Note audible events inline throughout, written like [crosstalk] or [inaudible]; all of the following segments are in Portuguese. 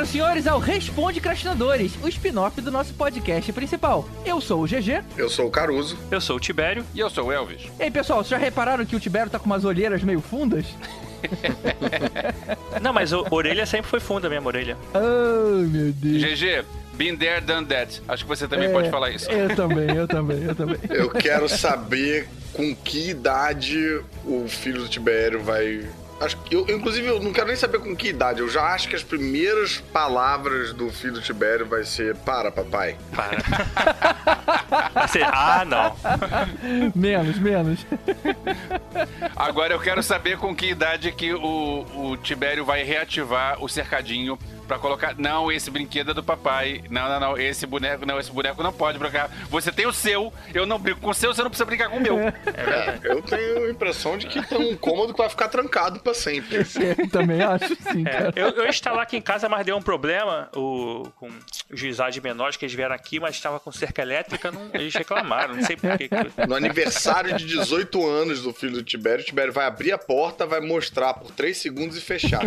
Senhoras e senhores, ao Responde Crastinadores, o spin-off do nosso podcast principal. Eu sou o GG. Eu sou o Caruso. Eu sou o Tibério. E eu sou o Elvis. Ei, pessoal, vocês já repararam que o Tibério tá com umas olheiras meio fundas? [laughs] Não, mas a orelha sempre foi funda mesmo, orelha. Oh, meu Deus. GG, been there, done that. Acho que você também É, pode falar isso. Eu também, eu também, eu também. Eu quero saber com que idade o filho do Tibério vai. Acho que eu, inclusive, eu não quero nem saber com que idade. Eu já acho que as primeiras palavras do filho do Tibério vai ser para, papai. Para. [laughs] Vai ser, ah, não. [laughs] Menos, menos. [laughs] Agora eu quero saber com que idade que o, o Tibério vai reativar o cercadinho pra colocar. Não, esse brinquedo é do papai. Não, não, não. Esse boneco, não, esse boneco não pode brincar. Você tem o seu, eu não brinco com o seu, você não precisa brincar com o meu. [laughs] É, eu tenho a impressão de que tem um cômodo que vai ficar trancado pra sempre. [laughs] Eu também acho sim, É, cara. eu, eu instalar aqui em casa, mas deu um problema o, com os juizados de menores que eles vieram aqui, mas estava com cerca elétrica, não, eles reclamaram, não sei por que. que- [laughs] No aniversário de 18 anos do filho do Tibério, o Tibério vai abrir a porta, vai mostrar por 3 segundos e fechar.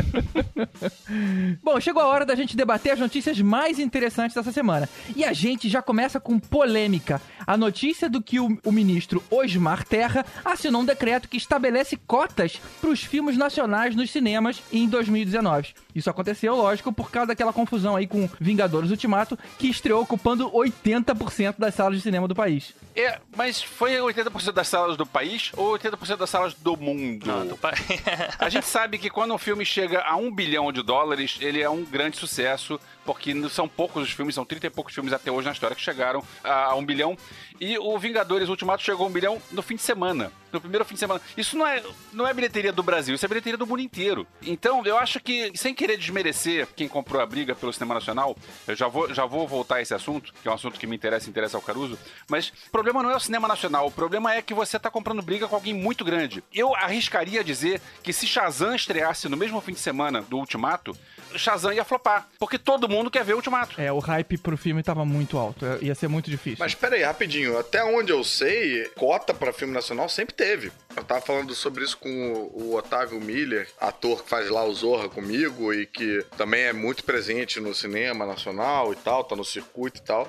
Bom, chegou a hora da gente debater as notícias mais interessantes dessa semana. E a gente já começa com polêmica. A notícia do que o, o ministro Osmar Terra assinou um decreto que estabelece cotas para os filmes nacionais nos cinemas em 2019. Isso aconteceu, lógico, por causa daquela confusão aí com Vingadores Ultimato, que estreou ocupando 80% das salas de cinema do país. É, mas foi 80% das salas do país ou 80% das salas do mundo? Não, do pai. [laughs] A gente sabe que quando um filme chega a um bilhão de dólares, ele é um grande sucesso, porque são poucos os filmes, são 30 e poucos filmes até hoje na história que chegaram a um bilhão. E o Vingadores Ultimato chegou a um bilhão no fim de semana. No primeiro fim de semana. Isso não é, não é bilheteria do Brasil, isso é bilheteria do mundo inteiro. Então, eu acho que, sem querer desmerecer quem comprou a briga pelo cinema nacional, eu já vou, já vou voltar a esse assunto, que é um assunto que me interessa interessa ao Caruso, mas o problema não é o cinema nacional, o problema é que você tá comprando briga com alguém muito grande. Eu arriscaria dizer que se Shazam estreasse no mesmo fim de semana do Ultimato, Shazam ia flopar, porque todo mundo quer ver o Ultimato. É, o hype pro filme tava muito alto, ia ser muito difícil. Mas pera aí, rapidinho. Até onde eu sei, cota pra filme nacional sempre teve. Eu tava falando sobre isso com o, o Otávio Miller, ator que faz lá o Zorra comigo e que também é muito presente no cinema nacional e tal, tá no circuito e tal.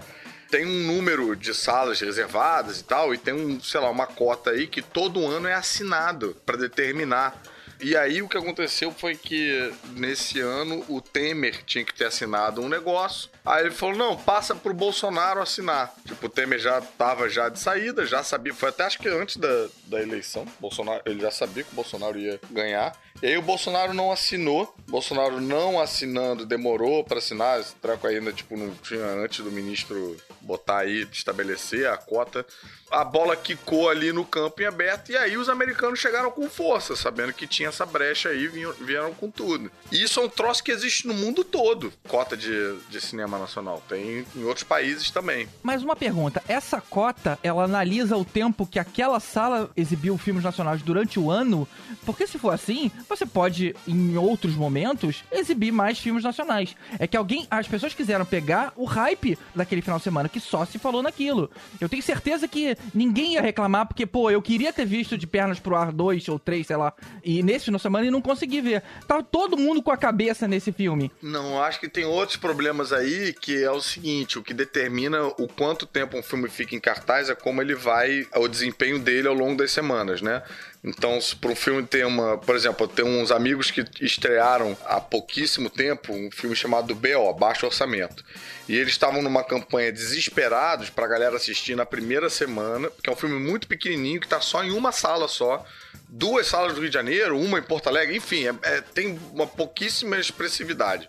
Tem um número de salas reservadas e tal, e tem um, sei lá, uma cota aí que todo ano é assinado pra determinar. E aí o que aconteceu foi que nesse ano o Temer tinha que ter assinado um negócio. Aí ele falou: não, passa pro Bolsonaro assinar. Tipo, o Temer já tava já de saída, já sabia. Foi até acho que antes da, da eleição. Bolsonaro, ele já sabia que o Bolsonaro ia ganhar. E aí o Bolsonaro não assinou. Bolsonaro não assinando, demorou pra assinar. Esse treco ainda, tipo, não tinha antes do ministro botar aí, estabelecer a cota. A bola quicou ali no campo em aberto. E aí os americanos chegaram com força, sabendo que tinha essa brecha aí, vieram com tudo. E isso é um troço que existe no mundo todo. Cota de, de cinema nacional. Tem em outros países também. Mas uma pergunta, essa cota, ela analisa o tempo que aquela sala exibiu filmes nacionais durante o ano? Porque se for assim, você pode, em outros momentos, exibir mais filmes nacionais. É que alguém, as pessoas quiseram pegar o hype daquele final de semana que só se falou naquilo. Eu tenho certeza que ninguém ia reclamar porque, pô, eu queria ter visto de pernas pro ar 2 ou 3, sei lá, e nesse final de semana e não consegui ver. Tava todo mundo com a cabeça nesse filme. Não, acho que tem outros problemas aí que é o seguinte: o que determina o quanto tempo um filme fica em cartaz é como ele vai, o desempenho dele ao longo das semanas, né? Então, para um filme ter uma. Por exemplo, eu tenho uns amigos que estrearam há pouquíssimo tempo um filme chamado BO, Baixo Orçamento. E eles estavam numa campanha desesperados pra galera assistir na primeira semana, porque é um filme muito pequenininho que tá só em uma sala só. Duas salas do Rio de Janeiro, uma em Porto Alegre, enfim, é- é- tem uma pouquíssima expressividade.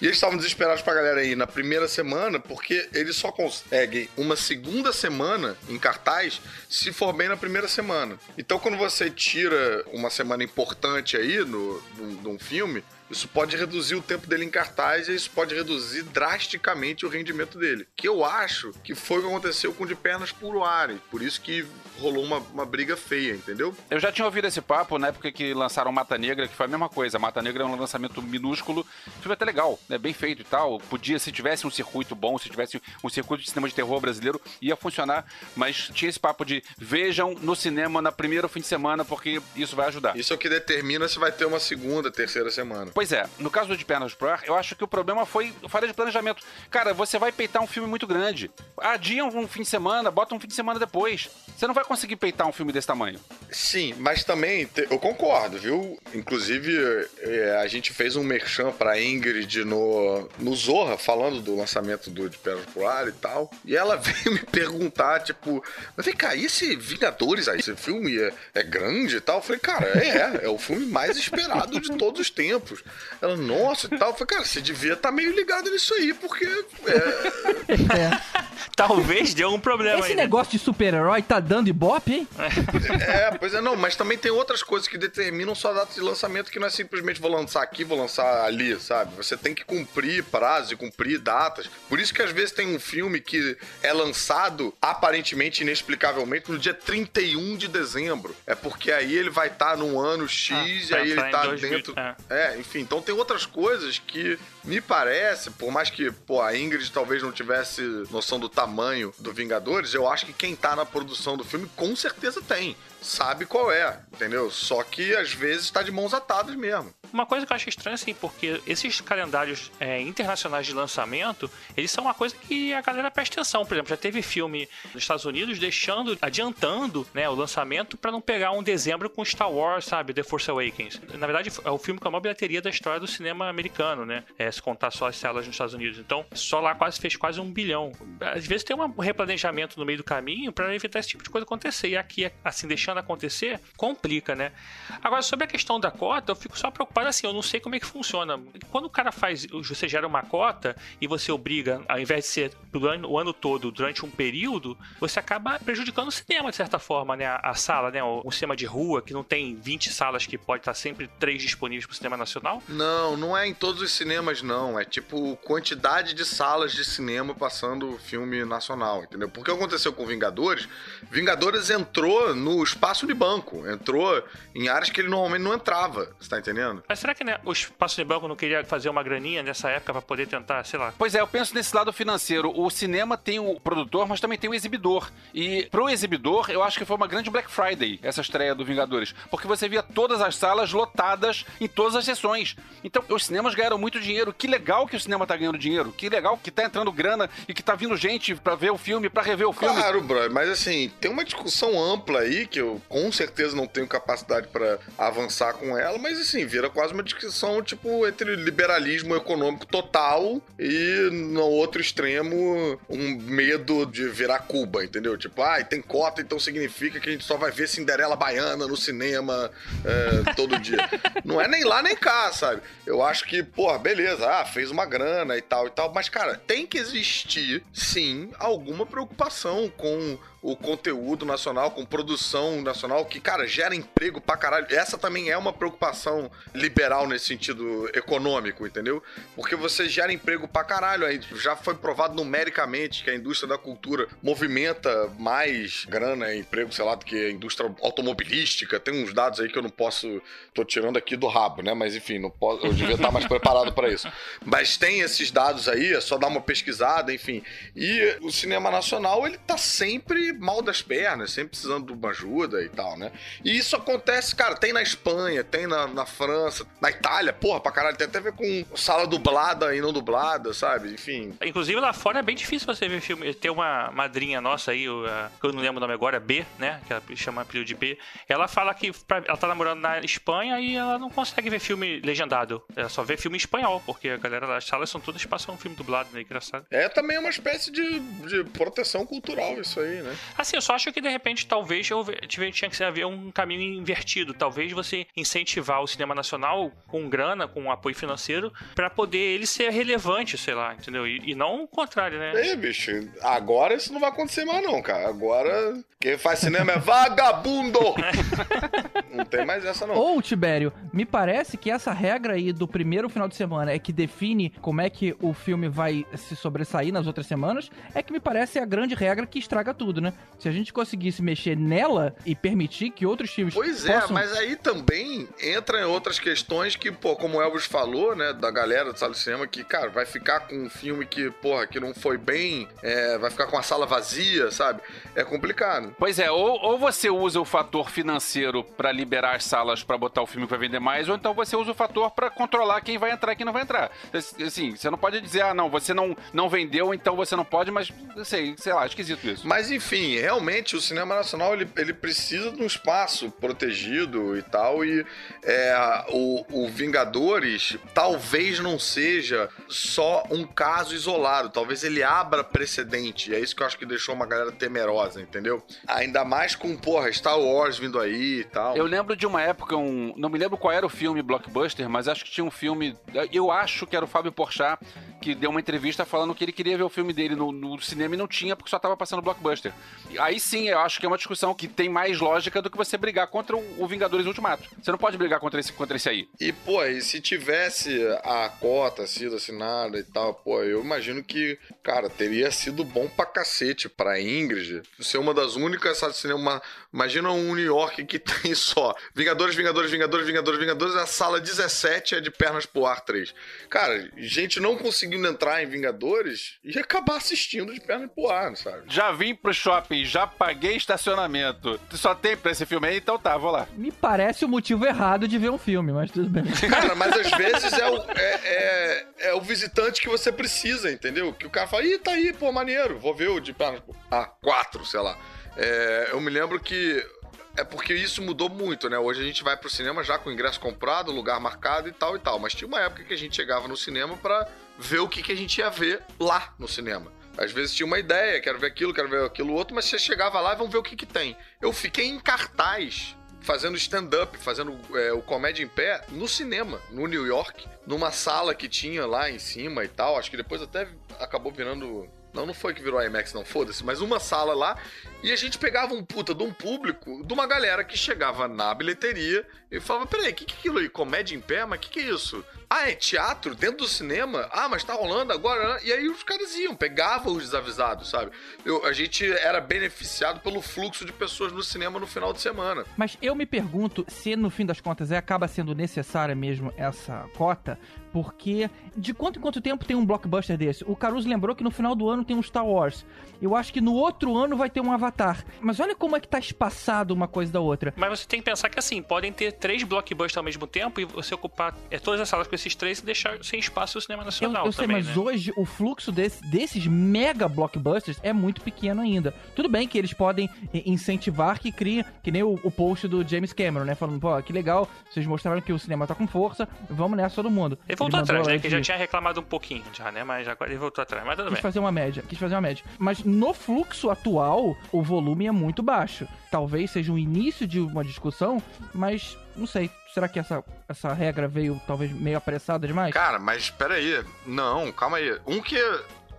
E eles estavam desesperados pra galera ir na primeira semana, porque eles só conseguem uma segunda semana em cartaz se for bem na primeira semana. Então, quando você tira uma semana importante aí no, no, num filme, isso pode reduzir o tempo dele em cartaz e isso pode reduzir drasticamente o rendimento dele. Que eu acho que foi o que aconteceu com De Pernas por Ar. Por isso que rolou uma, uma briga feia, entendeu? Eu já tinha ouvido esse papo na época que lançaram Mata Negra, que foi a mesma coisa. Mata Negra é um lançamento minúsculo, filme é até legal, né? Bem feito e tal. Podia, se tivesse um circuito bom, se tivesse um circuito de cinema de terror brasileiro, ia funcionar, mas tinha esse papo de vejam no cinema na primeira fim de semana, porque isso vai ajudar. Isso é o que determina se vai ter uma segunda, terceira semana. Pois é, no caso de Pernas pro Ar, eu acho que o problema foi falha de planejamento. Cara, você vai peitar um filme muito grande. Adia um fim de semana, bota um fim de semana depois. Você não vai conseguir peitar um filme desse tamanho. Sim, mas também eu concordo, viu? Inclusive, é, a gente fez um merchan pra Ingrid no, no Zorra, falando do lançamento do De Pedra pro Ar e tal. E ela [laughs] veio me perguntar, tipo, mas vem cá, e esse Vingadores aí, esse filme é, é grande e tal? Eu falei, cara, é, é o filme mais esperado de todos os tempos. Ela, nossa e tal. Eu falei, cara, você devia estar meio ligado nisso aí, porque é, [laughs] É. Talvez dê um problema Esse aí. né? negócio de super-herói tá dando ibope, hein? É, [laughs] pois é, não, mas também tem outras coisas que determinam sua data de lançamento que não é simplesmente vou lançar aqui, vou lançar ali, sabe? Você tem que cumprir prazos e cumprir datas. Por isso que às vezes tem um filme que é lançado aparentemente, inexplicavelmente, no dia 31 de dezembro. É porque aí ele vai estar num ano X Ah, e aí ele tá 2000, dentro. é. É, enfim, então tem outras coisas que me parece, por mais que, pô, a Ingrid talvez não tivesse noção do tamanho do Vingadores, eu acho que quem tá na produção do filme com certeza tem. Sabe qual é, entendeu? Só que às vezes tá de mãos atadas mesmo. Uma coisa que eu acho estranha, assim, porque esses calendários é, internacionais de lançamento, eles são uma coisa que a galera presta atenção. Por exemplo, já teve filme nos Estados Unidos deixando, adiantando né, o lançamento pra não pegar um dezembro com Star Wars, sabe? The Force Awakens. Na verdade, é o filme com a maior bilheteria da história do cinema americano, né? É, se contar só as salas nos Estados Unidos. Então, só lá quase fez quase um bilhão. Às vezes tem um replanejamento no meio do caminho pra evitar esse tipo de coisa acontecer. E aqui, assim, deixando acontecer, complica, né? Agora, sobre a questão da cota, eu fico só preocupado assim, eu não sei como é que funciona. Quando o cara faz, você gera uma cota e você obriga, ao invés de ser o ano todo, durante um período, você acaba prejudicando o cinema, de certa forma, né? A, sala, né? O cinema de rua, que não tem 20 salas, que pode estar sempre três disponíveis para o cinema nacional. Não, não é em todos os cinemas, não. É tipo quantidade de salas de cinema passando filme nacional, entendeu? Porque o que aconteceu com Vingadores? Vingadores entrou no espaço de banco, entrou em áreas que ele normalmente não entrava, você tá entendendo? Mas será que né, o espaço de banco não queria fazer uma graninha nessa época para poder tentar, sei lá, Pois é, eu penso nesse lado financeiro. O cinema tem o produtor, mas também tem o exibidor. E pro exibidor, eu acho que foi uma grande Black Friday, essa estreia do Vingadores. Porque você via todas as salas lotadas em todas as sessões. Então, os cinemas ganharam muito dinheiro. Que legal que o cinema tá ganhando dinheiro. Que legal que tá entrando grana e que tá vindo gente pra ver o filme, pra rever o filme. Claro, brother, mas assim, tem uma discussão ampla aí que eu com certeza não tenho capacidade pra avançar com ela, mas assim, vira quase uma discussão tipo entre liberalismo econômico total e no outro extremo um medo de virar Cuba, entendeu? Tipo, ai, tem cota, então significa que a gente só vai ver Cinderela Baiana no cinema é, todo dia. [laughs] não é nem lá nem cá, sabe? Eu acho que, porra, beleza, ah, fez uma grana e tal e tal, mas cara, tem que existir sim alguma preocupação com o conteúdo nacional, com produção nacional, que, cara, gera emprego pra caralho. Essa também é uma preocupação liberal nesse sentido econômico, entendeu? Porque você gera emprego pra caralho. Aí já foi provado numericamente que a indústria da cultura movimenta mais grana e emprego, sei lá, do que a indústria automobilística. Tem uns dados aí que eu não posso. tô tirando aqui do rabo, né? Mas enfim, não posso, eu devia estar mais preparado pra isso. Mas tem esses dados aí, é só dar uma pesquisada, enfim. E o cinema nacional, ele tá sempre mal das pernas, sempre precisando de uma ajuda e tal, né? E isso acontece, cara, tem na Espanha, tem na, na França, na Itália, porra, pra caralho, tem até a ver com sala dublada e não dublada, sabe? Enfim. Inclusive lá fora é bem difícil você ver filme. Tem uma madrinha nossa aí, que eu não lembro o nome agora, B, né? Que ela chama apelido de B. Ela fala que pra- ela tá namorando na Espanha e ela não consegue ver filme legendado. Ela só vê filme em espanhol, porque a galera das salas são todas passam um filme dublado, né? Engraçado. É também uma espécie de, de proteção cultural, isso aí, né? Assim, eu só acho que de repente talvez eu tinha que haver um caminho invertido. Talvez você incentivar o cinema nacional com grana, com apoio financeiro, pra poder ele ser relevante, sei lá, entendeu? E, e não o contrário, né? Ei, bicho, agora isso não vai acontecer mais, não, cara. Agora quem faz cinema é vagabundo! [laughs] não tem mais essa, não. Ou, Tibério, me parece que essa regra aí do primeiro final de semana é que define como é que o filme vai se sobressair nas outras semanas, é que me parece a grande regra que estraga tudo, né? Se a gente conseguisse mexer nela e permitir que outros filmes Pois é, possam... mas aí também entra em outras questões que, pô, como o Elvis falou, né, da galera do sala de cinema, que, cara, vai ficar com um filme que, porra, que não foi bem, é, vai ficar com a sala vazia, sabe? É complicado. Pois é, ou, ou você usa o fator financeiro pra liberar as salas pra botar o filme que vai vender mais, ou então você usa o fator pra controlar quem vai entrar e quem não vai entrar. Assim, você não pode dizer, ah, não, você não, não vendeu, então você não pode, mas, sei, sei lá, esquisito isso. Mas enfim, realmente o cinema nacional ele, ele precisa de um espaço protegido e tal. E é, o, o Vingadores talvez não seja só um caso isolado. Talvez ele abra precedente. E é isso que eu acho que deixou uma galera temerosa, entendeu? Ainda mais com, porra, Star Wars vindo aí e tal. Eu lembro de uma época, um, não me lembro qual era o filme blockbuster, mas acho que tinha um filme. Eu acho que era o Fábio Porchat que deu uma entrevista falando que ele queria ver o filme dele no, no cinema e não tinha porque só tava passando blockbuster. Aí sim, eu acho que é uma discussão que tem mais lógica do que você brigar contra o, o Vingadores Ultimato. Você não pode brigar contra esse, contra esse aí. E, pô, e se tivesse a cota sido assinada e tal, pô, eu imagino que, cara, teria sido bom pra cacete pra Ingrid ser uma das únicas salas de cinema. Imagina um New York que [laughs] tem só Vingadores, Vingadores, Vingadores, Vingadores, Vingadores, a sala 17 é de pernas pro ar 3. Cara, gente não conseguindo entrar em Vingadores e acabar assistindo de pernas pro ar, sabe? Já vim pro shopping, já paguei estacionamento. Só tem pra esse filme aí, então tá, vou lá. Me parece o motivo errado de ver um filme, mas tudo bem. [laughs] Cara, mas às vezes é o, é, é, é o visitante que você precisa, entendeu? Que o cara fala, ih, tá aí, pô, maneiro, vou ver o de pernas pro Ah, quatro, sei lá. É, eu me lembro que é porque isso mudou muito, né? Hoje a gente vai pro cinema já com o ingresso comprado, lugar marcado e tal e tal. Mas tinha uma época que a gente chegava no cinema pra ver o que, que a gente ia ver lá no cinema. Às vezes tinha uma ideia, quero ver aquilo, quero ver aquilo outro, mas você chegava lá e vamos ver o que, que tem. Eu fiquei em cartaz fazendo stand-up, fazendo é, o comédia em pé no cinema, no New York, numa sala que tinha lá em cima e tal. Acho que depois até acabou virando não, não foi que virou IMAX, não, foda-se. Mas uma sala lá. E a gente pegava um puta de um público, de uma galera que chegava na bilheteria e falava: peraí, que, que é aquilo aí? Comédia em pé? Mas que, que é isso? Ah, é teatro dentro do cinema? Ah, mas tá rolando agora. Né? E aí os caras iam, pegavam os desavisados, sabe? Eu, a gente era beneficiado pelo fluxo de pessoas no cinema no final de semana. Mas eu me pergunto se no fim das contas é, acaba sendo necessária mesmo essa cota, porque de quanto em quanto tempo tem um blockbuster desse? O Caruso lembrou que no final do ano tem um Star Wars. Eu acho que no outro ano vai ter um Avatar. Mas olha como é que tá espaçado uma coisa da outra. Mas você tem que pensar que assim, podem ter três blockbusters ao mesmo tempo e você ocupar é, todas as salas com esses três e deixar sem espaço o cinema nacional eu, eu também, sei, mas né? hoje o fluxo desse, desses mega blockbusters é muito pequeno ainda. Tudo bem que eles podem incentivar que crie, que nem o, o post do James Cameron, né? Falando, pô, que legal, vocês mostraram que o cinema tá com força, vamos nessa todo mundo. Voltou atrás, né? Que já tinha reclamado um pouquinho já, né? Mas agora ele voltou atrás. Mas tudo quis bem. fazer uma média, quis fazer uma média. Mas no fluxo atual, o volume é muito baixo. Talvez seja o início de uma discussão, mas não sei. Será que essa, essa regra veio talvez meio apressada demais? Cara, mas peraí. Não, calma aí. Um que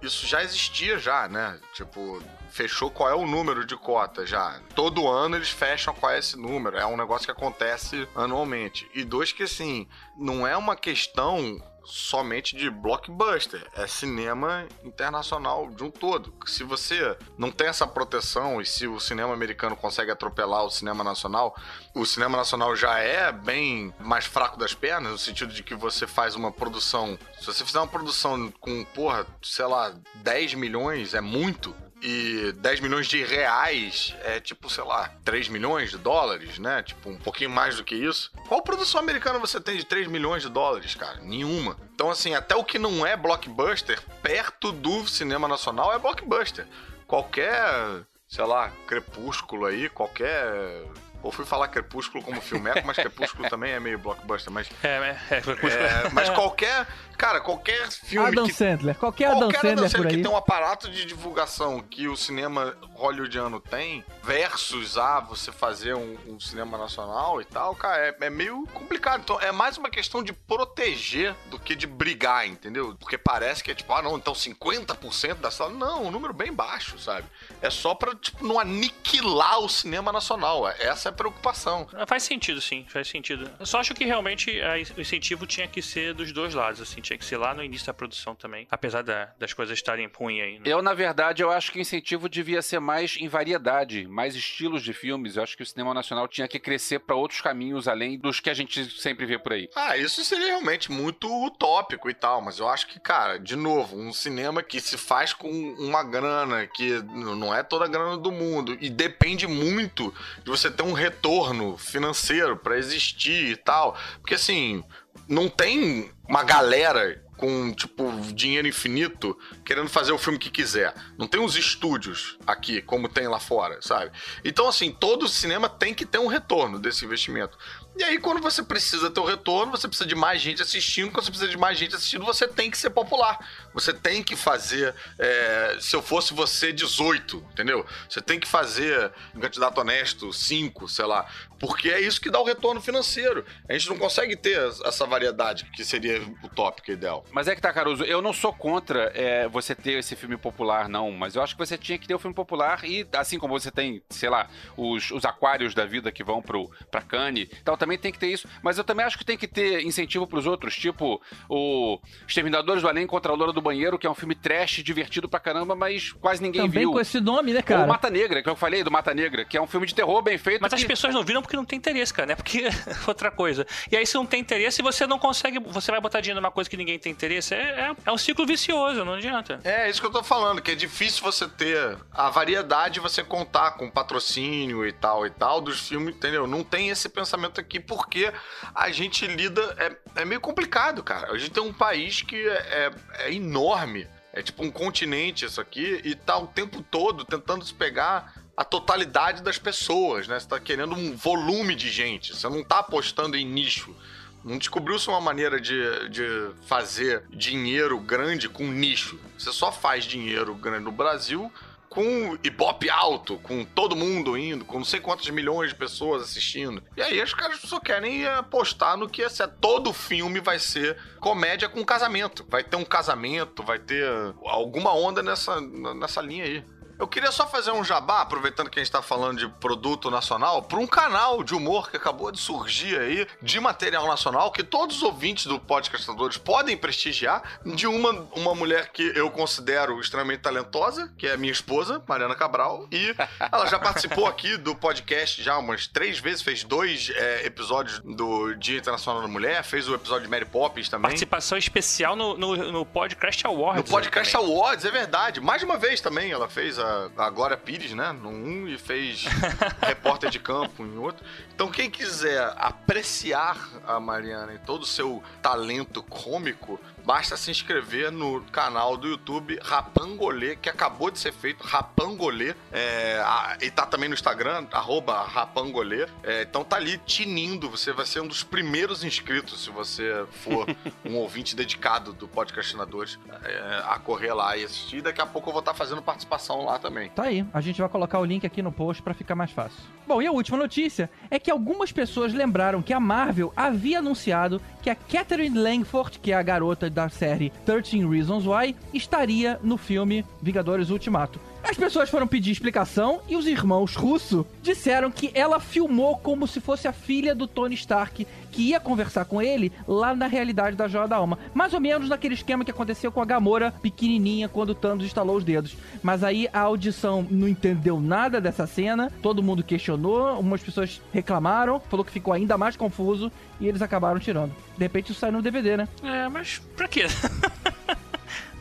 isso já existia já, né? Tipo, fechou qual é o número de cota já. Todo ano eles fecham qual é esse número. É um negócio que acontece anualmente. E dois que assim, não é uma questão somente de blockbuster, é cinema internacional de um todo. Se você não tem essa proteção e se o cinema americano consegue atropelar o cinema nacional, o cinema nacional já é bem mais fraco das pernas, no sentido de que você faz uma produção. Se você fizer uma produção com, porra, sei lá, 10 milhões é muito e 10 milhões de reais é tipo, sei lá, 3 milhões de dólares, né? Tipo, um pouquinho mais do que isso. Qual produção americana você tem de 3 milhões de dólares, cara? Nenhuma. Então, assim, até o que não é blockbuster, perto do cinema nacional, é blockbuster. Qualquer, sei lá, crepúsculo aí, qualquer ou fui falar Crepúsculo como filmeco, mas Crepúsculo [laughs] também é meio blockbuster, mas. É, é, Crepúsculo. É, mas qualquer. Cara, qualquer filme. Adam que, Sandler. Qualquer Adam qualquer Sandler por que tem um aparato de divulgação que o cinema hollywoodiano tem, versus ah, você fazer um, um cinema nacional e tal, cara, é, é meio complicado. Então é mais uma questão de proteger do que de brigar, entendeu? Porque parece que é tipo, ah, não, então 50% da sala. Não, um número bem baixo, sabe? É só pra, tipo, não aniquilar o cinema nacional. Essa essa é a preocupação. Faz sentido, sim, faz sentido. Eu só acho que realmente a, o incentivo tinha que ser dos dois lados, assim, tinha que ser lá no início da produção também, apesar da, das coisas estarem ruins aí. Né? Eu, na verdade, eu acho que o incentivo devia ser mais em variedade, mais estilos de filmes. Eu acho que o cinema nacional tinha que crescer para outros caminhos além dos que a gente sempre vê por aí. Ah, isso seria realmente muito utópico e tal, mas eu acho que, cara, de novo, um cinema que se faz com uma grana que não é toda a grana do mundo e depende muito de você ter um retorno financeiro para existir e tal. Porque assim, não tem uma galera com, tipo, dinheiro infinito querendo fazer o filme que quiser. Não tem uns estúdios aqui, como tem lá fora, sabe? Então, assim, todo cinema tem que ter um retorno desse investimento. E aí, quando você precisa ter o retorno, você precisa de mais gente assistindo. Quando você precisa de mais gente assistindo, você tem que ser popular. Você tem que fazer. É, se eu fosse você, 18, entendeu? Você tem que fazer um candidato honesto, 5, sei lá. Porque é isso que dá o retorno financeiro. A gente não consegue ter essa variedade, que seria o tópico ideal. Mas é que tá, Caruso, eu não sou contra é, você ter esse filme popular, não. Mas eu acho que você tinha que ter o filme popular e, assim como você tem, sei lá, os, os aquários da vida que vão pro, pra Cannes, então também tem que ter isso. Mas eu também acho que tem que ter incentivo pros outros, tipo o Exterminadores do Além contra a Loura do Banheiro, que é um filme trash, divertido pra caramba, mas quase ninguém Também viu. com esse nome, né, cara? Ou Mata Negra, que eu falei do Mata Negra, que é um filme de terror bem feito. Mas que... as pessoas não viram porque não tem interesse, cara, né? Porque [laughs] outra coisa. E aí, se não tem interesse, você não consegue. Você vai botar dinheiro numa coisa que ninguém tem interesse. É, é, é um ciclo vicioso, não adianta. É, isso que eu tô falando, que é difícil você ter a variedade, você contar com patrocínio e tal e tal dos filmes, entendeu? Não tem esse pensamento aqui porque a gente lida. É, é meio complicado, cara. A gente tem um país que é, é, é enorme. É tipo um continente isso aqui e tá o tempo todo tentando se pegar a totalidade das pessoas, né? Você tá querendo um volume de gente, você não tá apostando em nicho. Não descobriu-se uma maneira de, de fazer dinheiro grande com nicho. Você só faz dinheiro grande no Brasil com ibope alto, com todo mundo indo, com não sei quantas milhões de pessoas assistindo. E aí os caras só querem apostar no que é todo filme vai ser comédia com casamento. Vai ter um casamento, vai ter alguma onda nessa, nessa linha aí. Eu queria só fazer um jabá, aproveitando que a gente tá falando de produto nacional, para um canal de humor que acabou de surgir aí, de material nacional, que todos os ouvintes do Podcastadores podem prestigiar, de uma, uma mulher que eu considero extremamente talentosa, que é a minha esposa, Mariana Cabral, e ela já participou aqui do podcast já umas três vezes, fez dois é, episódios do Dia Internacional da Mulher, fez o episódio de Mary Poppins também. Participação especial no, no, no Podcast Awards. No Podcast também. Awards, é verdade. Mais de uma vez também ela fez a a, Glória Pires, né? No um e fez [laughs] repórter de campo em outro. Então, quem quiser apreciar a Mariana e todo o seu talento cômico, basta se inscrever no canal do YouTube Rapangolê, que acabou de ser feito, Rapangolê. É, a, e tá também no Instagram, arroba Rapangolê. É, então tá ali tinindo, você vai ser um dos primeiros inscritos, se você for [laughs] um ouvinte dedicado do Podcastinadores, é, a correr lá e assistir. Daqui a pouco eu vou estar fazendo participação lá também. Tá aí, a gente vai colocar o link aqui no post para ficar mais fácil. Bom, e a última notícia é que algumas pessoas lembraram que a Marvel havia anunciado que a Catherine Langford, que é a garota da série 13 Reasons Why, estaria no filme Vingadores Ultimato. As pessoas foram pedir explicação e os irmãos Russo disseram que ela filmou como se fosse a filha do Tony Stark que ia conversar com ele lá na realidade da Joia da Alma. Mais ou menos naquele esquema que aconteceu com a Gamora pequenininha quando Thanos instalou os dedos. Mas aí a audição não entendeu nada dessa cena, todo mundo questionou, algumas pessoas reclamaram, falou que ficou ainda mais confuso e eles acabaram tirando. De repente isso sai no DVD, né? É, mas pra quê? [laughs]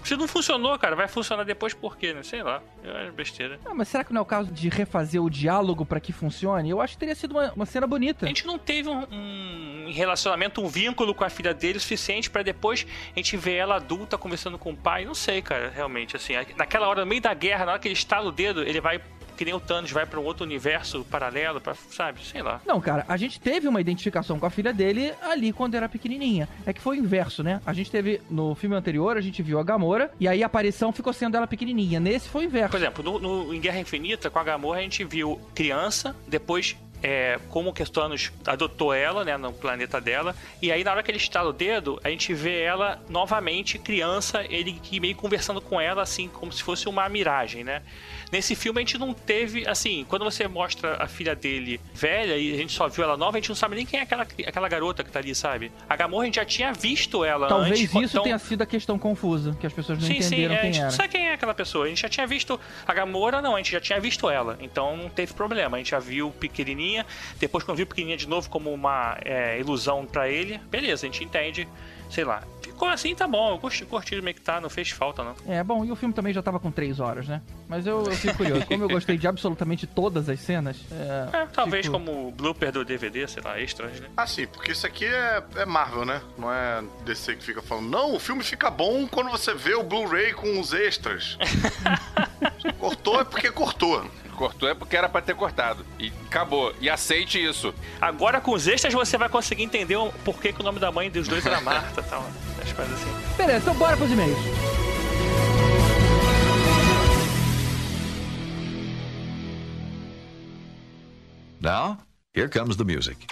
Se não funcionou, cara, vai funcionar depois por quê, né? Sei lá. É besteira. Ah, mas será que não é o caso de refazer o diálogo para que funcione? Eu acho que teria sido uma, uma cena bonita. A gente não teve um, um relacionamento, um vínculo com a filha dele o suficiente para depois a gente ver ela adulta conversando com o pai. Não sei, cara, realmente. Assim, naquela hora, no meio da guerra, na hora que ele estala o dedo, ele vai que nem o Thanos vai para um outro universo paralelo, para sabe? Sei lá. Não, cara, a gente teve uma identificação com a filha dele ali quando era pequenininha. É que foi o inverso, né? A gente teve no filme anterior, a gente viu a Gamora e aí a aparição ficou sendo ela pequenininha. Nesse foi o inverso. Por exemplo, no, no em Guerra Infinita com a Gamora a gente viu criança, depois é, como que Thanos adotou ela, né, no planeta dela. E aí, na hora que ele estala o dedo, a gente vê ela novamente, criança, ele meio conversando com ela, assim, como se fosse uma miragem, né? Nesse filme a gente não teve, assim, quando você mostra a filha dele velha e a gente só viu ela nova, a gente não sabe nem quem é aquela, aquela garota que tá ali, sabe? A Gamorra a gente já tinha visto ela Talvez antes. isso então... tenha sido a questão confusa, que as pessoas não sim, entenderam sim, é, quem a gente era. não sabe quem é aquela pessoa. A gente já tinha visto a Gamora, não, a gente já tinha visto ela. Então não teve problema. A gente já viu pequenininha, depois quando viu pequenininha de novo como uma é, ilusão para ele, beleza, a gente entende sei lá. Ficou assim, tá bom. Eu curti, curti meio que tá, não fez falta, não. É, bom, e o filme também já tava com três horas, né? Mas eu, eu fico curioso. Como eu gostei de absolutamente todas as cenas. É, é talvez fico... como blooper do DVD, sei lá, extras, né? Ah, sim, porque isso aqui é, é Marvel, né? Não é DC que fica falando, não, o filme fica bom quando você vê o Blu-ray com os extras. [laughs] cortou é porque cortou. Cortou é porque era para ter cortado. E acabou. E aceite isso. Agora com os extras você vai conseguir entender o porquê que o nome da mãe dos dois era Marta e tal. As coisas assim. Beleza, então bora pros e-mails. Now, here comes the music.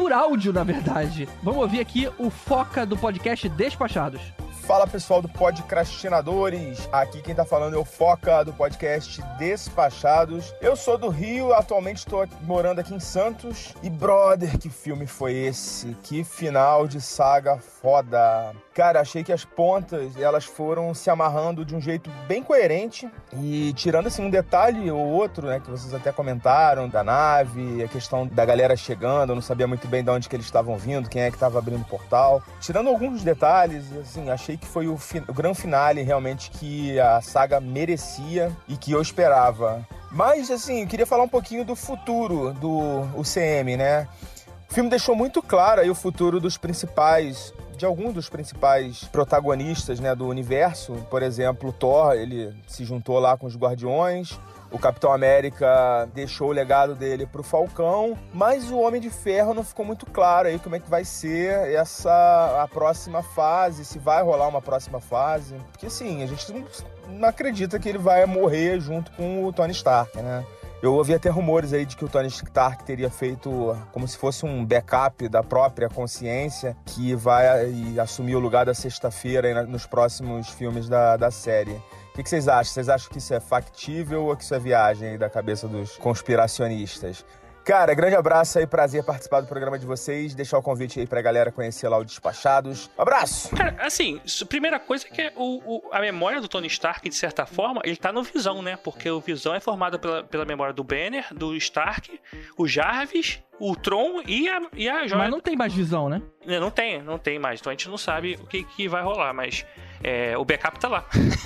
Por áudio, na verdade. Vamos ouvir aqui o Foca do podcast Despachados. Fala pessoal do Podcrastinadores, aqui quem tá falando é o Foca do podcast Despachados. Eu sou do Rio, atualmente estou morando aqui em Santos. E brother, que filme foi esse? Que final de saga foda! Cara, achei que as pontas elas foram se amarrando de um jeito bem coerente e tirando assim um detalhe ou outro, né, que vocês até comentaram da nave, a questão da galera chegando, eu não sabia muito bem de onde que eles estavam vindo, quem é que estava abrindo o portal. Tirando alguns detalhes, assim, achei que foi o, o grande finale realmente que a saga merecia e que eu esperava. Mas, assim, eu queria falar um pouquinho do futuro do UCM, né? O filme deixou muito claro aí o futuro dos principais de alguns dos principais protagonistas né, do universo. Por exemplo, Thor, ele se juntou lá com os Guardiões. O Capitão América deixou o legado dele pro Falcão, mas o Homem de Ferro não ficou muito claro aí como é que vai ser essa a próxima fase, se vai rolar uma próxima fase. Porque assim, a gente não acredita que ele vai morrer junto com o Tony Stark, né? Eu ouvi até rumores aí de que o Tony Stark teria feito como se fosse um backup da própria consciência que vai assumir o lugar da sexta-feira nos próximos filmes da, da série. O que, que, vocês acham? Vocês acham que isso é factível ou que isso é viagem da cabeça dos conspiracionistas? Cara, grande abraço aí, prazer participar do programa de vocês. Deixar o convite aí pra galera conhecer lá o Despachados. Abraço! Cara, assim, primeira coisa é que o, o, a memória do Tony Stark, de certa forma, ele tá no Visão, né? Porque o Visão é formado pela, pela memória do Banner, do Stark, o Jarvis, o Tron e a, e a Joia. Mas não tem mais Visão, né? Não tem, não tem mais. Então a gente não sabe o que, que vai rolar, mas é, o backup tá lá.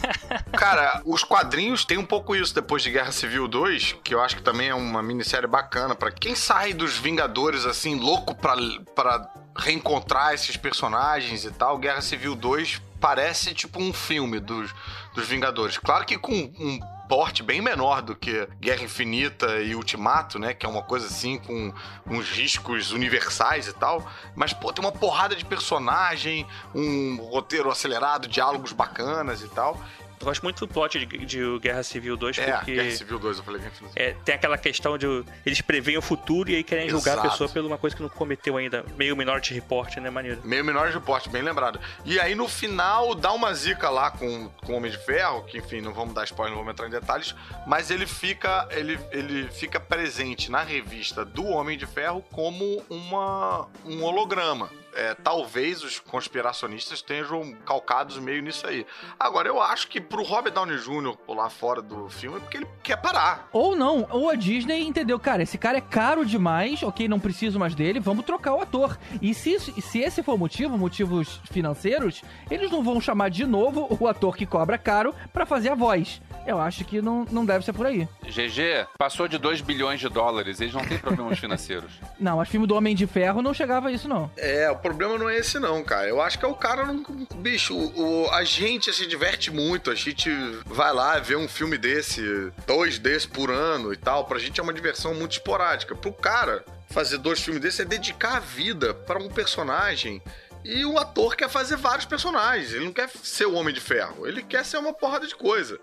[laughs] Cara, os quadrinhos tem um pouco isso depois de Guerra Civil 2, que eu acho que também é uma minissérie bacana para quem sai dos Vingadores assim, louco pra, pra reencontrar esses personagens e tal. Guerra Civil 2 parece tipo um filme dos, dos Vingadores. Claro que com um porte bem menor do que Guerra Infinita e Ultimato, né? Que é uma coisa assim com uns riscos universais e tal. Mas, pô, tem uma porrada de personagem, um roteiro acelerado, diálogos bacanas e tal. Eu gosto muito do plot de, de Guerra Civil 2, é, porque. Guerra Civil 2, eu falei é, Tem aquela questão de. Eles preveem o futuro e aí querem Exato. julgar a pessoa por uma coisa que não cometeu ainda. Meio Minority Report, né, maneiro? Meio Minority Report, bem lembrado. E aí no final dá uma zica lá com, com o Homem de Ferro, que enfim, não vamos dar spoiler, não vamos entrar em detalhes, mas ele fica, ele, ele fica presente na revista do Homem de Ferro como uma, um holograma é, talvez os conspiracionistas estejam calcados meio nisso aí. Agora, eu acho que pro Robert Downey Jr. pular fora do filme é porque ele quer parar. Ou não, ou a Disney entendeu, cara, esse cara é caro demais, ok, não preciso mais dele, vamos trocar o ator. E se, se esse for o motivo, motivos financeiros, eles não vão chamar de novo o ator que cobra caro para fazer a voz. Eu acho que não, não deve ser por aí. GG, passou de 2 bilhões de dólares, eles não têm problemas [laughs] financeiros. Não, mas filme do Homem de Ferro não chegava a isso, não. É, o problema não é esse não, cara. Eu acho que é o cara não... Bicho, o, a gente se diverte muito, a gente vai lá ver um filme desse, dois desses por ano e tal. Pra gente é uma diversão muito esporádica. Pro cara fazer dois filmes desses é dedicar a vida para um personagem e o ator quer fazer vários personagens. Ele não quer ser o Homem de Ferro. Ele quer ser uma porrada de coisa.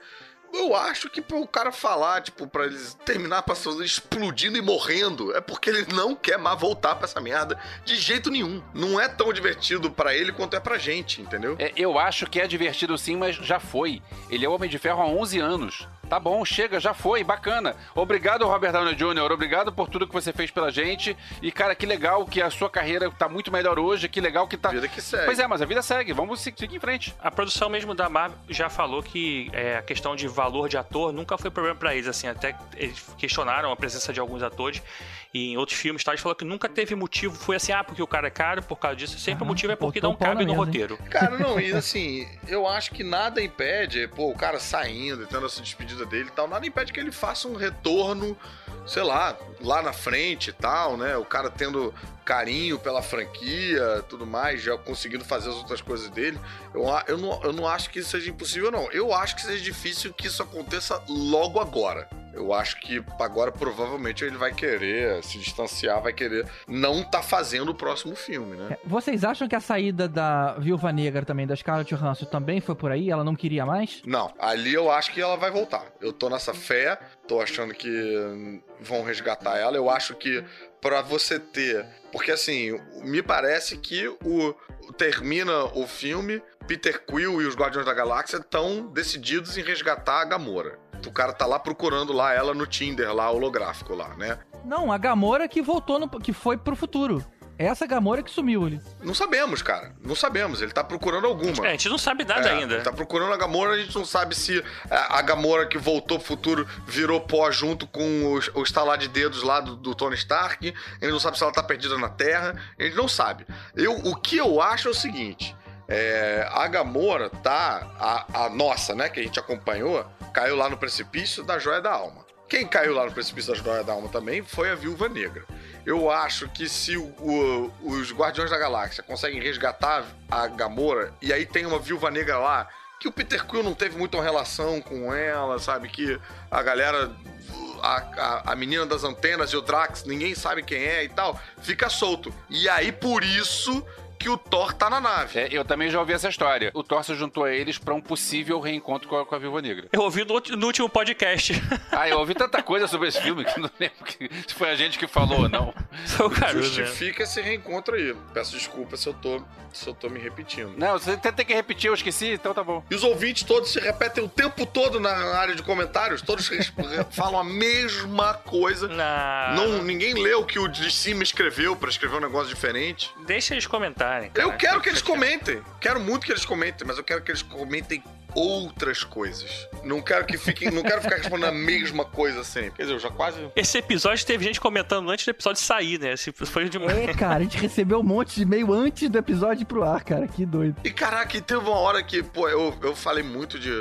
Eu acho que o cara falar, tipo, pra eles terminar passando explodindo e morrendo, é porque ele não quer mais voltar pra essa merda de jeito nenhum. Não é tão divertido para ele quanto é pra gente, entendeu? É, eu acho que é divertido sim, mas já foi. Ele é Homem de Ferro há 11 anos. Tá bom, chega, já foi, bacana. Obrigado, Robert Downey Jr., obrigado por tudo que você fez pela gente. E, cara, que legal que a sua carreira tá muito melhor hoje, que legal que tá... Vida que segue. Pois é, mas a vida segue, vamos seguir em frente. A produção mesmo da Marvel já falou que é, a questão de valor de ator nunca foi problema pra eles, assim, até eles questionaram a presença de alguns atores e em outros filmes, tá? Eles falaram que nunca teve motivo, foi assim, ah, porque o cara é caro, por causa disso, sempre Ah, o motivo é porque não cabe no mesa, roteiro. Cara, não, e [laughs] assim, eu acho que nada impede, pô, o cara saindo e tendo essa despedida dele e tal, nada impede que ele faça um retorno, sei lá, lá na frente e tal, né? O cara tendo carinho pela franquia, tudo mais, já conseguindo fazer as outras coisas dele. Eu, eu, não, eu não acho que isso seja impossível, não. Eu acho que seja difícil que isso aconteça logo agora. Eu acho que agora provavelmente ele vai querer se distanciar, vai querer não tá fazendo o próximo filme, né? É, Vocês acham que a saída da Viúva Negra também, da Scarlett Johansson, também foi por aí? Ela não queria mais? Não, ali eu acho que ela vai voltar. Eu tô nessa fé, tô achando que vão resgatar ela. Eu acho que pra você ter. Porque assim, me parece que o termina o filme, Peter Quill e os Guardiões da Galáxia estão decididos em resgatar a Gamora. O cara tá lá procurando lá ela no Tinder, lá holográfico lá, né? Não, a Gamora que voltou, no, que foi pro futuro. Essa Gamora que sumiu ali. Não sabemos, cara. Não sabemos. Ele tá procurando alguma. É, a gente não sabe nada É, ainda. Tá procurando a Gamora, a gente não sabe se a a Gamora que voltou pro futuro virou pó junto com os- o estalar de dedos lá do, do Tony Stark. Ele não sabe se ela tá perdida na Terra. Ele não sabe. Eu, o que eu acho é o seguinte: é, a Gamora tá. A, a nossa, né, que a gente acompanhou, caiu lá no precipício da Joia da Alma. Quem caiu lá no precipício da Joia da Alma também foi a Viúva Negra. Eu acho que se o- o- os Guardiões da Galáxia conseguem resgatar a Gamora, e aí tem uma Viúva Negra lá, que o Peter Quill não teve muita relação com ela, sabe? Que a galera. A, a, a menina das antenas e o Drax, ninguém sabe quem é e tal, fica solto. E aí, por isso que o Thor tá na nave. É, eu também já ouvi essa história. O Thor se juntou a eles pra um possível reencontro com a, com a Viúva Negra. Eu ouvi no, no último podcast. [laughs] Ah, eu ouvi tanta coisa sobre esse filme que não lembro que- se foi a gente que falou ou não. [laughs] Sou Caruso, né? Justifica esse reencontro aí. Peço desculpa se eu tô, se eu tô me repetindo. Não, você tem tem que repetir, eu esqueci, então tá bom. E os ouvintes todos se repetem o tempo todo na área de comentários, todos [laughs] falam a mesma coisa. Na... Não, ninguém leu o que o de cima escreveu pra escrever um negócio diferente. Deixa eles comentarem. Cara. Eu quero que eles comentem. Quero muito que eles comentem, mas eu quero que eles comentem outras coisas. Não quero que fiquem, não quero ficar respondendo a mesma coisa sempre. Quer dizer, eu já quase Esse episódio teve gente comentando antes do episódio sair, né? Esse foi de... É, cara, a gente recebeu um monte de e-mail antes do episódio ir pro ar, cara. Que doido. E caraca, e teve uma hora que, pô, eu, eu falei muito de,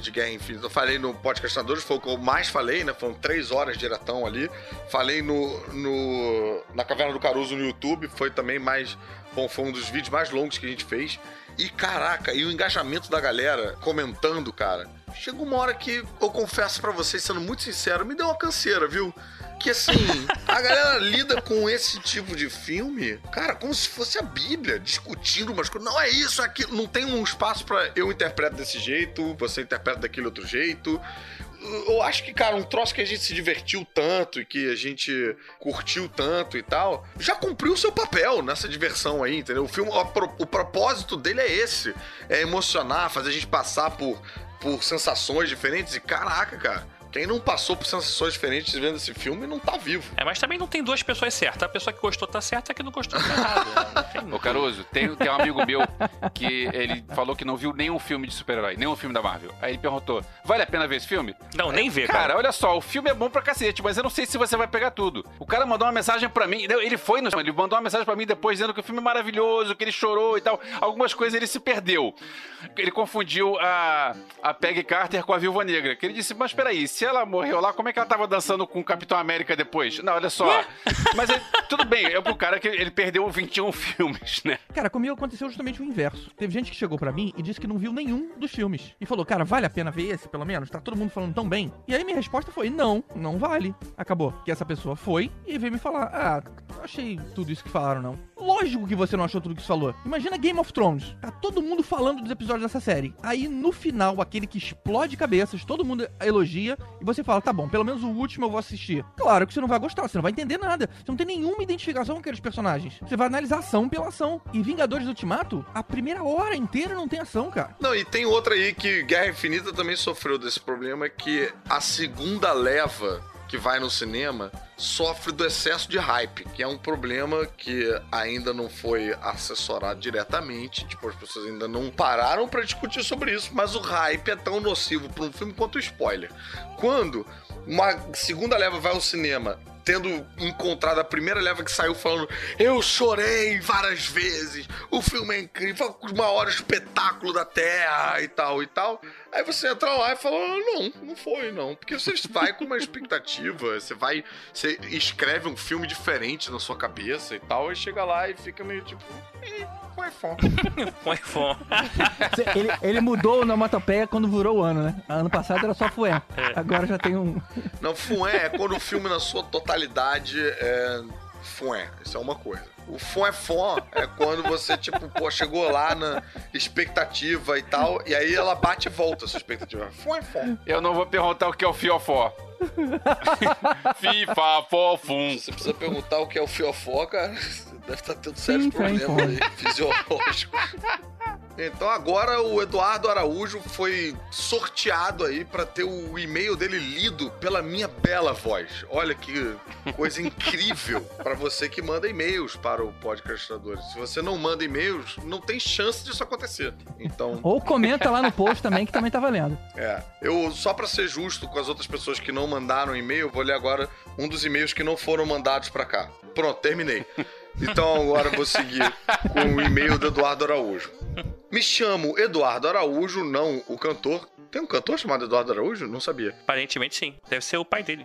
de Guerra Infinita. Eu falei no Podcastadores, foi o que eu mais falei, né? Foram três horas diretão ali. Falei no, no na Caverna do Caruso no YouTube, foi também mais. Foi um dos vídeos mais longos que a gente fez. E caraca, e o engajamento da galera comentando, cara. Chegou uma hora que eu confesso pra vocês, sendo muito sincero, me deu uma canseira, viu? Que assim, a galera lida com esse tipo de filme, cara, como se fosse a Bíblia, discutindo umas coisas. Não é isso, é aquilo. Não tem um espaço pra eu interpreto desse jeito, você interpreta daquele outro jeito. Eu acho que, cara, um troço que a gente se divertiu tanto e que a gente curtiu tanto e tal, já cumpriu o seu papel nessa diversão aí, entendeu? O filme, o, o propósito dele é esse: é emocionar, fazer a gente passar por, por sensações diferentes. E caraca, cara, Quem não passou por sensações diferentes vendo esse filme não tá vivo. É, mas também não tem duas pessoas certas. A pessoa que gostou tá certa, a que não gostou tá errada. [laughs] Ô Caruso, tem, tem um amigo meu que ele falou que não viu nenhum filme de super-herói, nenhum filme da Marvel. Aí ele perguntou: vale a pena ver esse filme? Não, nem vê, Cara, cara. olha só, o filme é bom pra cacete, mas eu não sei se você vai pegar tudo. O cara mandou uma mensagem pra mim, ele foi no ele mandou uma mensagem pra mim depois dizendo que o filme é maravilhoso, que ele chorou e tal. Algumas coisas ele se perdeu. Ele confundiu a, a Peggy Carter com a Viúva Negra. Que ele disse, mas peraí, se ela morreu lá, como é que ela tava dançando com o Capitão América depois? Não, olha só. [laughs] mas ele- tudo bem, é pro cara que ele perdeu 21 [laughs] filmes, né? Cara, comigo aconteceu justamente o inverso. Teve gente que chegou pra mim e disse que não viu nenhum dos filmes. E falou, cara, vale a pena ver esse, pelo menos? Tá todo mundo falando tão bem. E aí minha resposta foi, não, não vale. Acabou. Que essa pessoa foi e veio me falar, ah, achei tudo isso que falaram, não. Lógico que você não achou tudo que isso falou. Imagina Game of Thrones. Tá todo mundo falando dos episódios dessa série. Aí, no final, aquele que explode cabeças, todo mundo elogia, e você fala, tá bom, pelo menos o último eu vou assistir. Claro que você não vai gostar, você não vai entender nada. Você não tem nenhuma identificação com aqueles personagens. Você vai analisar ação pela ação. E Vingadores Ultimato, a primeira hora inteira não tem ação, cara. Não, e tem outra aí que Guerra Infinita também sofreu desse problema, que a segunda leva que vai no cinema sofre do excesso de hype, que é um problema que ainda não foi assessorado diretamente, tipo, as pessoas ainda não pararam pra discutir sobre isso, mas o hype é tão nocivo para um filme quanto o spoiler. Quando uma segunda leva vai ao cinema tendo encontrado a primeira leva que saiu falando eu chorei várias vezes, o filme é incrível, o maior espetáculo da Terra e tal e tal. Aí você entra lá e fala, não, não foi não, porque você vai com uma expectativa, você vai, você escreve um filme diferente na sua cabeça e tal, e chega lá e fica meio tipo, "Ih, foi foda. Põe fome. Ele, ele mudou o onomatopeia quando virou o ano, né? Ano passado era só fué. Agora já tem um. Não, fué é quando o filme na sua totalidade é fué, isso é uma coisa. O fué fó é quando você, tipo, pô, chegou lá na expectativa e tal, e aí ela bate e volta a sua expectativa. Fué fó. Eu não vou perguntar o que é o fiofó. [laughs] FIFA, fofum. Você precisa perguntar o que é o fiofó, cara. Você deve estar tendo sérios Sim, problemas aí, fisiológicos. Então agora o Eduardo Araújo foi sorteado aí pra ter o e-mail dele lido pela minha bela voz. Olha que coisa [laughs] incrível pra você que manda e-mails para o Podcastadores. Se você não manda e-mails, não tem chance disso acontecer. Então, Ou comenta lá no post também, que também tá valendo. é. Eu, só pra ser justo com as outras pessoas que não mandaram e-mail, eu vou ler agora um dos e-mails que não foram mandados pra cá. Pronto, terminei. Então agora vou seguir com o e-mail do Eduardo Araújo. Me chamo Eduardo Araújo, não o cantor. Tem um cantor chamado Eduardo Araújo? Não sabia. Aparentemente sim. Deve ser o pai dele.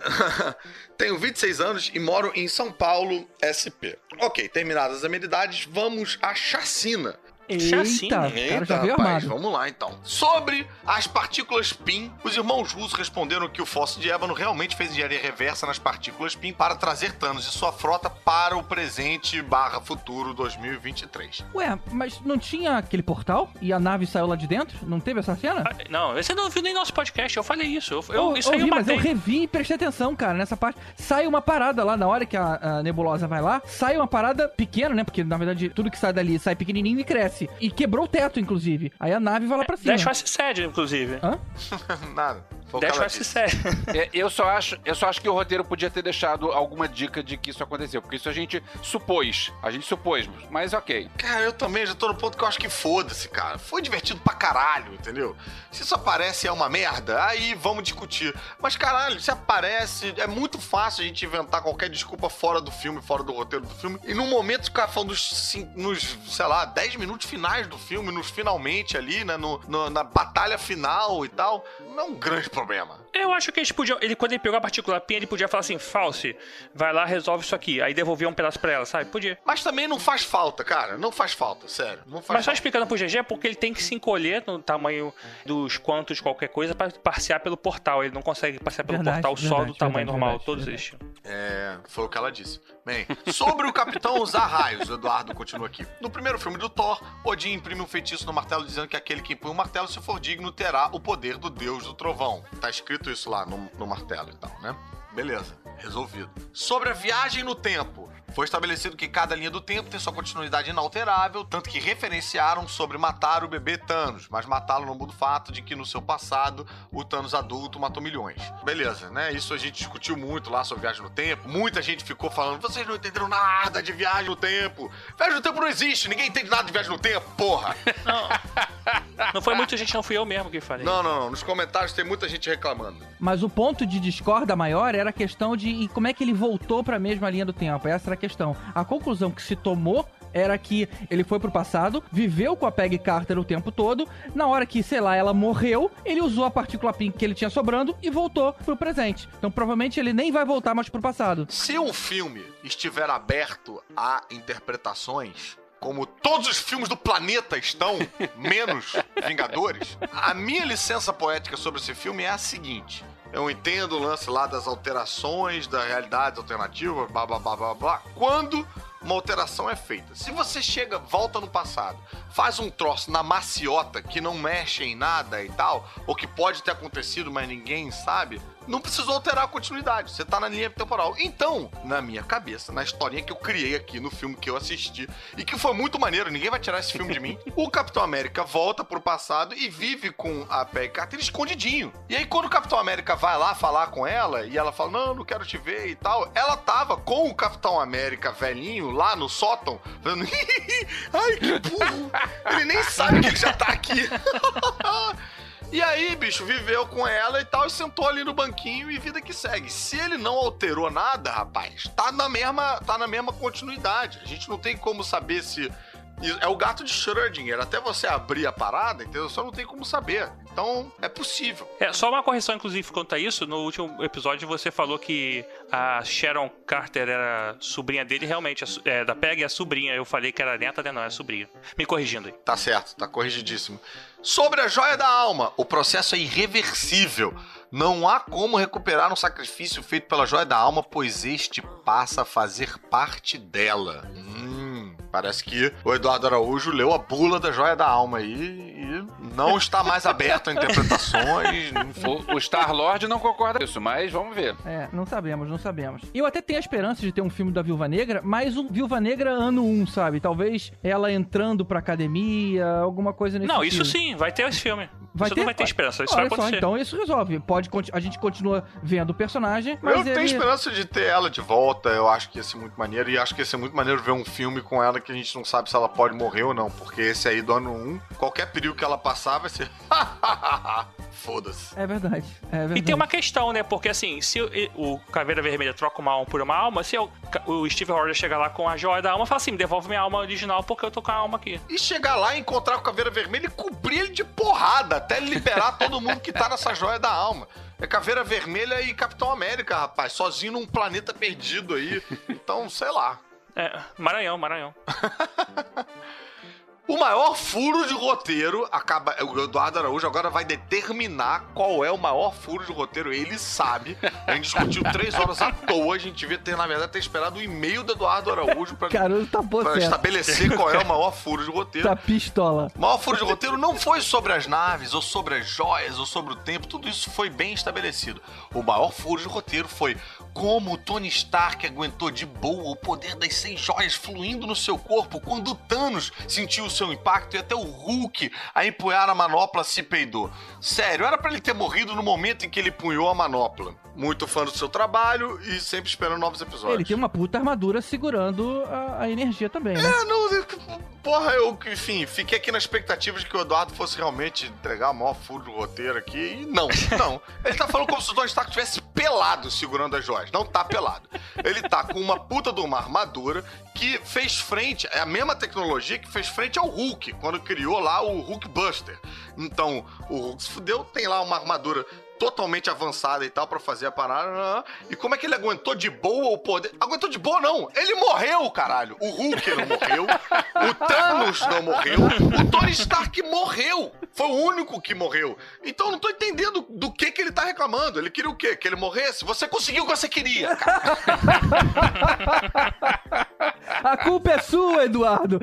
[laughs] Tenho 26 anos e moro em São Paulo, SP. Ok, terminadas as amenidades, vamos à chacina. Chacina. Eita, cara já veio armado. vamos lá então. Sobre as partículas PIN, os irmãos russos responderam que o fóssil de ébano realmente fez engenharia reversa nas partículas PIN para trazer Thanos e sua frota para o presente barra futuro 2023. Ué, mas não tinha aquele portal e a nave saiu lá de dentro? Não teve essa cena? Ah, Não, você não viu nem nosso podcast. Eu falei isso. Eu, eu, Eu, isso aí eu mas eu revi e prestei atenção, cara, nessa parte. Sai uma parada lá, na hora que a, a nebulosa vai lá, sai uma parada pequena, né? Porque, na verdade, tudo que sai dali sai pequenininho e cresce. E quebrou o teto, inclusive. Aí a nave vai lá pra cima. Dash Force Sad, inclusive. Hã? [laughs] Nada. Foi o Force disse. Sad. [laughs] É, eu, só acho, eu só acho que o roteiro podia ter deixado alguma dica de que isso aconteceu, porque isso a gente supôs. A gente supôs, mas ok. Cara, eu também já tô no ponto que eu acho que foda-se, cara. Foi divertido pra caralho, entendeu? Se isso aparece e é uma merda, aí vamos discutir. Mas caralho, se aparece, é muito fácil a gente inventar qualquer desculpa fora do filme, fora do roteiro do filme. E num momento ficar falando dos, nos, sei lá, 10 minutos finais do filme, nos finalmente ali, né? No, no- na batalha final e tal, não é um grande problema. Alabama. Eu acho que eles podiam. Ele, quando ele pegou a partícula PIN, ele podia falar assim: False, vai lá, resolve isso aqui. Aí devolvia um pedaço pra ela, sabe? Podia. Mas também não faz falta, cara. Não faz falta, sério. Não faz Mas só falta. explicando pro GG, é porque ele tem que se encolher no tamanho dos quantos qualquer coisa pra passear pelo portal. Ele não consegue passear pelo Verdade, portal só verdade, do tamanho verdade, normal. verdade, todos verdade. eles. É, foi o que ela disse. Bem, sobre o Capitão usar raios, o Eduardo continua aqui. No primeiro filme do Thor, Odin imprime um feitiço no martelo dizendo que aquele que impõe o martelo, se for digno, terá o poder do deus do trovão. Tá escrito isso lá no, no martelo e tal, né? Beleza, resolvido. Sobre a viagem no tempo. Foi estabelecido que cada linha do tempo tem sua continuidade inalterável, tanto que referenciaram sobre matar o bebê Thanos, mas matá-lo não muda o fato de que no seu passado o Thanos adulto matou milhões. Beleza, né? Isso a gente discutiu muito lá sobre viagem no tempo. Muita gente ficou falando: vocês não entenderam nada de viagem no tempo. Viagem no tempo não existe, ninguém entende nada de viagem no tempo, porra. Não. Não foi muita gente, não fui eu mesmo que falei. Não, não, não. Nos comentários tem muita gente reclamando. Mas o ponto de discorda maior era a questão de e como é que ele voltou pra mesma linha do tempo. Essa era a questão. A conclusão que se tomou era que ele foi pro passado, viveu com a Peggy Carter o tempo todo. Na hora que, sei lá, ela morreu, ele usou a partícula pink que ele tinha sobrando e voltou pro presente. Então provavelmente ele nem vai voltar mais pro passado. Se um filme estiver aberto a interpretações, como todos os filmes do planeta estão, menos Vingadores, a minha licença poética sobre esse filme é a seguinte. Eu entendo o lance lá das alterações, da realidade alternativa, blá blá blá blá blá. Quando uma alteração é feita. Se você chega, volta no passado, faz um troço na maciota que não mexe em nada e tal, ou que pode ter acontecido, mas ninguém sabe, não precisou alterar a continuidade. Você tá na linha temporal. Então, na minha cabeça, na historinha que eu criei aqui no filme que eu assisti, e que foi muito maneiro, ninguém vai tirar esse filme de mim, [laughs] o Capitão América volta pro passado e vive com a Peggy Carter escondidinho. E aí, quando o Capitão América vai lá falar com ela, e ela fala, não, não quero te ver e tal, ela tava com o Capitão América velhinho lá no sótão, falando, [laughs] ai, que burro, ele nem sabe que ele já tá aqui. [laughs] E aí, bicho, viveu com ela e tal, e sentou ali no banquinho e vida que segue. Se ele não alterou nada, rapaz, tá na mesma, tá na mesma continuidade. A gente não tem como saber se é o gato de Schrödinger. Até você abrir a parada, entendeu? Só não tem como saber. Então, é possível. É, só uma correção, inclusive, quanto a isso. No último episódio você falou que a Sharon Carter era sobrinha dele. Realmente, é, da Peg é a sobrinha. Eu falei que era neta, né? Não, é sobrinha. Me corrigindo aí. Tá certo, tá corrigidíssimo. Sobre a joia da alma, o processo é irreversível. Não há como recuperar um sacrifício feito pela joia da alma, pois este passa a fazer parte dela. Hum, parece que o Eduardo Araújo leu a bula da joia da alma aí e não está mais aberto a interpretações. o, o Star-Lord não concorda com isso, mas vamos ver. É, não sabemos, não sabemos. Eu até tenho a esperança de ter um filme da Viúva Negra, mas um Viúva Negra ano 1, sabe? Talvez ela entrando pra academia, alguma coisa nesse Não, sentido. isso sim, vai ter esse filme. Vai isso ter? não vai ter esperança, isso Olha vai só, acontecer. então isso resolve. Pode, a gente continua vendo o personagem, mas eu ele... tenho esperança de ter ela de volta, eu acho que ia ser muito maneiro. E acho que ia ser muito maneiro ver um filme com ela que a gente não sabe se ela pode morrer ou não. Porque esse aí do ano 1, qualquer período que ela passar vai ser. [laughs] Foda-se. É verdade, é verdade. E tem uma questão, né? Porque assim, se o, o Caveira Vermelha troca uma alma por uma alma, se o, o Steve Rogers chegar lá com a joia da alma, fala assim: me devolve minha alma original porque eu tô com a alma aqui. E chegar lá e encontrar com a Caveira Vermelha e cobrir ele de porrada, até ele liberar [laughs] todo mundo que tá nessa joia da alma. É Caveira Vermelha e Capitão América, rapaz, sozinho num planeta perdido aí. Então, sei lá. É, Maranhão, Maranhão. [laughs] O maior furo de roteiro acaba. O Eduardo Araújo agora vai determinar qual é o maior furo de roteiro. Ele sabe. A gente discutiu três horas à toa. A gente devia ter, na verdade, ter esperado o e-mail do Eduardo Araújo pra, Caruso tá pra estabelecer qual é o maior furo de roteiro. Tá pistola. O maior furo de roteiro não foi sobre as naves, ou sobre as joias, ou sobre o tempo, tudo isso foi bem estabelecido. O maior furo de roteiro foi como o Tony Stark aguentou de boa o poder das seis joias fluindo no seu corpo quando o Thanos sentiu o seu impacto e até o Hulk a empunhar a manopla se peidou. Sério, era pra ele ter morrido no momento em que ele punhou a manopla. Muito fã do seu trabalho e sempre esperando novos episódios. Ele tem uma puta armadura segurando a, a energia também, né? É, não, porra, eu, enfim, fiquei aqui na expectativa de que o Eduardo fosse realmente entregar o maior furo do roteiro aqui. E não, [laughs] não. Ele tá falando como se o Tony Stark estivesse pelado segurando as joias. Não tá pelado. Ele tá com uma puta de uma armadura que fez frente, é a mesma tecnologia que fez frente ao Hulk, quando criou lá o Hulk Buster. Então, o Hulk se fudeu, tem lá uma armadura totalmente avançada e tal pra fazer a parada. E como é que ele aguentou de boa o poder? Aguentou de boa não, ele morreu, caralho. O Hulk não morreu, o Thanos não morreu, o Tony Stark morreu. Foi o único que morreu. Então eu não tô entendendo do que que ele tá reclamando. Ele queria o quê? Que ele morresse? Você conseguiu o que você queria, cara. [laughs] A culpa é sua, Eduardo.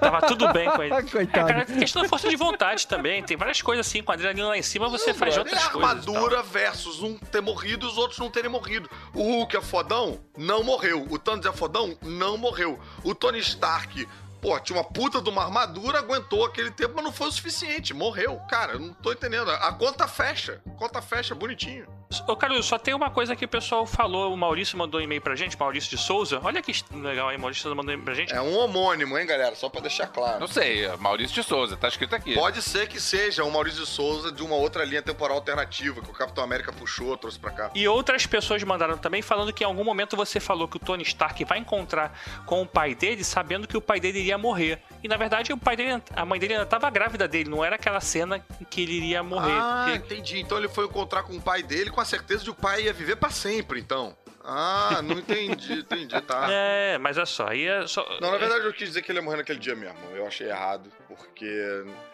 Tava tudo bem com ele. [laughs] Coitado. É, cara, questão da força de vontade também. Tem várias coisas assim, com a adrenalina lá em cima, você faz É outras coisas. e armadura versus um ter morrido e os outros não terem morrido. O Hulk é fodão? Não morreu. O Thanos é fodão? Não morreu. O Tony Stark, pô, tinha uma puta de uma armadura, aguentou aquele tempo, mas não foi o suficiente. Morreu. Cara, eu não tô entendendo. A conta fecha. A conta fecha, bonitinho. Ô, Caruso, só tem uma coisa que o pessoal falou. O Maurício mandou um e-mail pra gente, Maurício de Souza. Olha que legal aí, Maurício mandou um e-mail pra gente. É um homônimo, hein, galera? Só pra deixar claro. Não sei, é Maurício de Souza, tá escrito aqui. Pode ser que seja o Maurício de Souza de uma outra linha temporal alternativa que o Capitão América puxou, trouxe pra cá. E outras pessoas mandaram também falando que em algum momento você falou que o Tony Stark vai encontrar com o pai dele, sabendo que o pai dele iria morrer. E na verdade o pai dele, a mãe dele ainda estava grávida dele, não era aquela cena em que ele iria morrer. Ah, Porque- entendi. Então ele foi encontrar com o pai dele com a certeza de que o pai ia viver pra sempre, então. Ah, não entendi, entendi, tá. [laughs] É, mas é só, aí é só. Não, na verdade eu quis dizer que ele ia morrer naquele dia mesmo. Eu achei errado, porque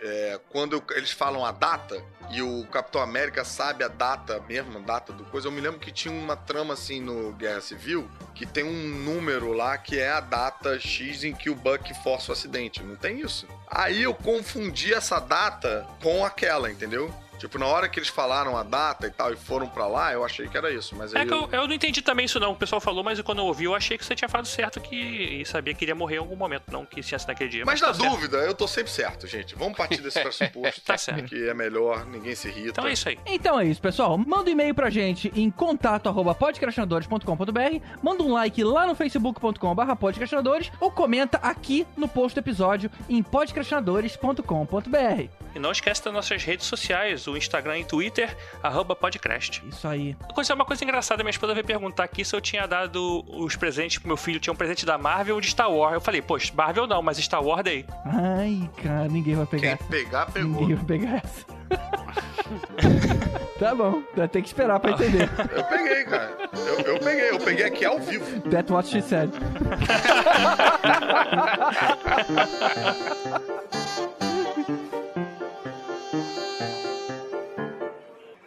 é, quando eu- eles falam a data e o Capitão América sabe a data mesmo, a data do coisa, eu me lembro que tinha uma trama assim no Guerra Civil que tem um número lá que é a data X em que o Buck força o acidente. Não tem isso. Aí eu confundi essa data com aquela, entendeu? Tipo, na hora que eles falaram a data e tal e foram pra lá, eu achei que era isso. Mas aí É que eu- eu, eu não entendi também isso não, o pessoal falou, mas quando eu ouvi eu achei que você tinha falado certo que e sabia que iria morrer em algum momento, não que tinha sido naquele dia. Mas tá na certo. dúvida, eu tô sempre certo, gente. Vamos partir desse [laughs] pressuposto. Tá certo. Que é melhor, ninguém se irrita. Então é isso aí. Então é isso, pessoal. Manda um e-mail pra gente em contato arroba podcastinadores.com.br, manda um like lá no facebook.com.br podcastinadores ou comenta aqui no post do episódio em podcastinadores.com.br. E não esquece das nossas redes sociais, Instagram e Twitter, arroba podcast. Isso aí. Aconteceu uma coisa engraçada, minha esposa veio perguntar aqui se eu tinha dado os presentes pro meu filho, tinha um presente da Marvel ou de Star Wars. Eu falei, poxa, Marvel não, mas Star Wars daí. Ai, cara, ninguém vai pegar. Quem pegar, pegou. Ninguém vai pegar essa. [laughs] tá bom, vai ter que esperar pra entender. Eu peguei, cara. Eu, eu peguei, eu peguei aqui ao vivo. That's what she said. [laughs]